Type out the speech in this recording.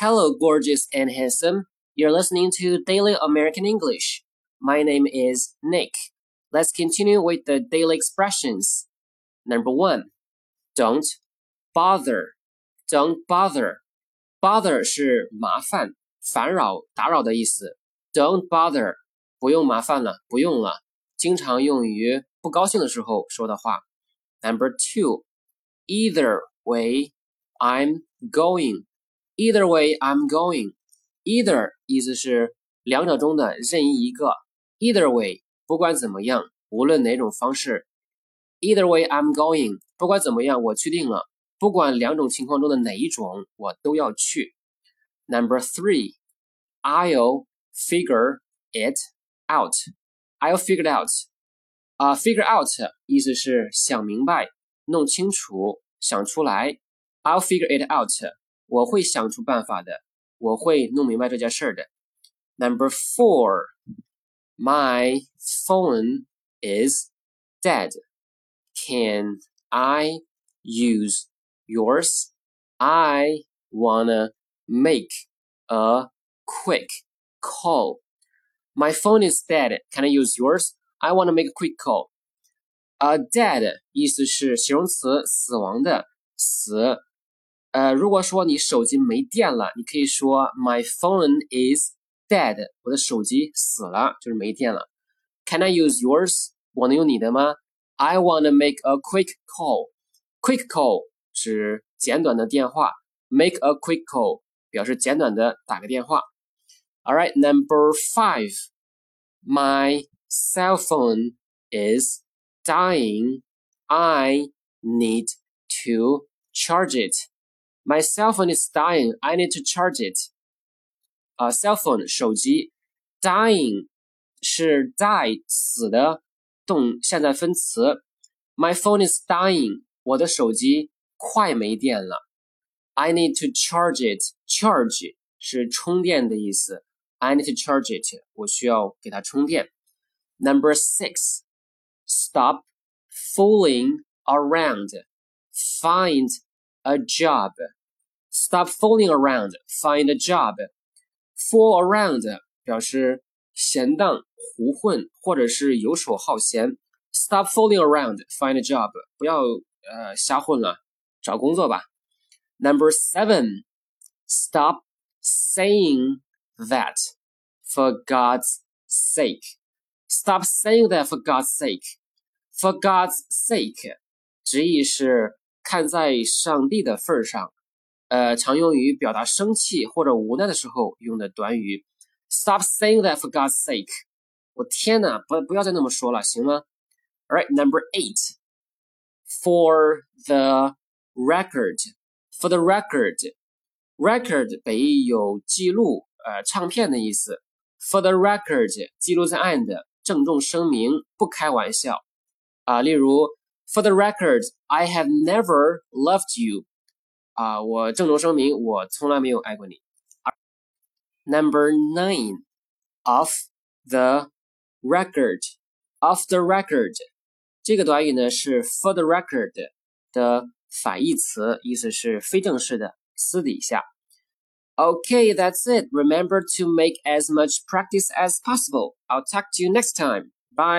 Hello, gorgeous and handsome. You're listening to Daily American English. My name is Nick. Let's continue with the daily expressions. Number one, don't bother. Don't bother. Bother 是麻烦、烦扰、打扰的意思。Don't bother，不用麻烦了，不用了。经常用于不高兴的时候说的话。Number two, either way, I'm going. Either way, I'm going. Either 意思是两者中的任意一个。Either way，不管怎么样，无论哪种方式。Either way, I'm going。不管怎么样，我去定了。不管两种情况中的哪一种，我都要去。Number three, I'll figure it out. I'll figure it out. 啊、uh,，figure out 意思是想明白、弄清楚、想出来。I'll figure it out. 我会想出办法的，我会弄明白这件事儿的。Number four, my phone is dead. Can I use yours? I wanna make a quick call. My phone is dead. Can I use yours? I wanna make a quick call. 呃、uh,，dead 意思是形容词，死亡的，死。 呃，如果说你手机没电了，你可以说 My phone is dead，我的手机死了，就是没电了。Can I use yours？我能用你的吗？I wanna make a quick call。Quick call 是简短的电话，make a quick call 表示简短的打个电话。All right, number five. My cell phone is dying. I need to charge it. My cell phone is dying. I need to charge it. 啊、uh,，cell phone 手机，dying 是 die 死的动现在分词。My phone is dying. 我的手机快没电了。I need to charge it. Charge 是充电的意思。I need to charge it. 我需要给它充电。Number six, stop fooling around. Find a job. Stop fooling around. Find a job. Fool around 表示闲荡、胡混或者是游手好闲。Stop fooling around. Find a job. 不要呃瞎混了，找工作吧。Number seven. Stop saying that. For God's sake. Stop saying that for God's sake. For God's sake 直译是 看在上帝的份上，呃，常用于表达生气或者无奈的时候用的短语。Stop saying that for God's sake！我天哪，不不要再那么说了，行吗？All right, number eight. For the record, for the record, record 本意有记录，呃，唱片的意思。For the record，记录在案的，郑重声明，不开玩笑。啊，例如。For the record, I have never loved you. 啊，我郑重声明，我从来没有爱过你。Number nine, off the record, off the record，这个短语呢是 for the record 的反义词，意思是非正式的、私底下。Okay, that's it. Remember to make as much practice as possible. I'll talk to you next time. Bye.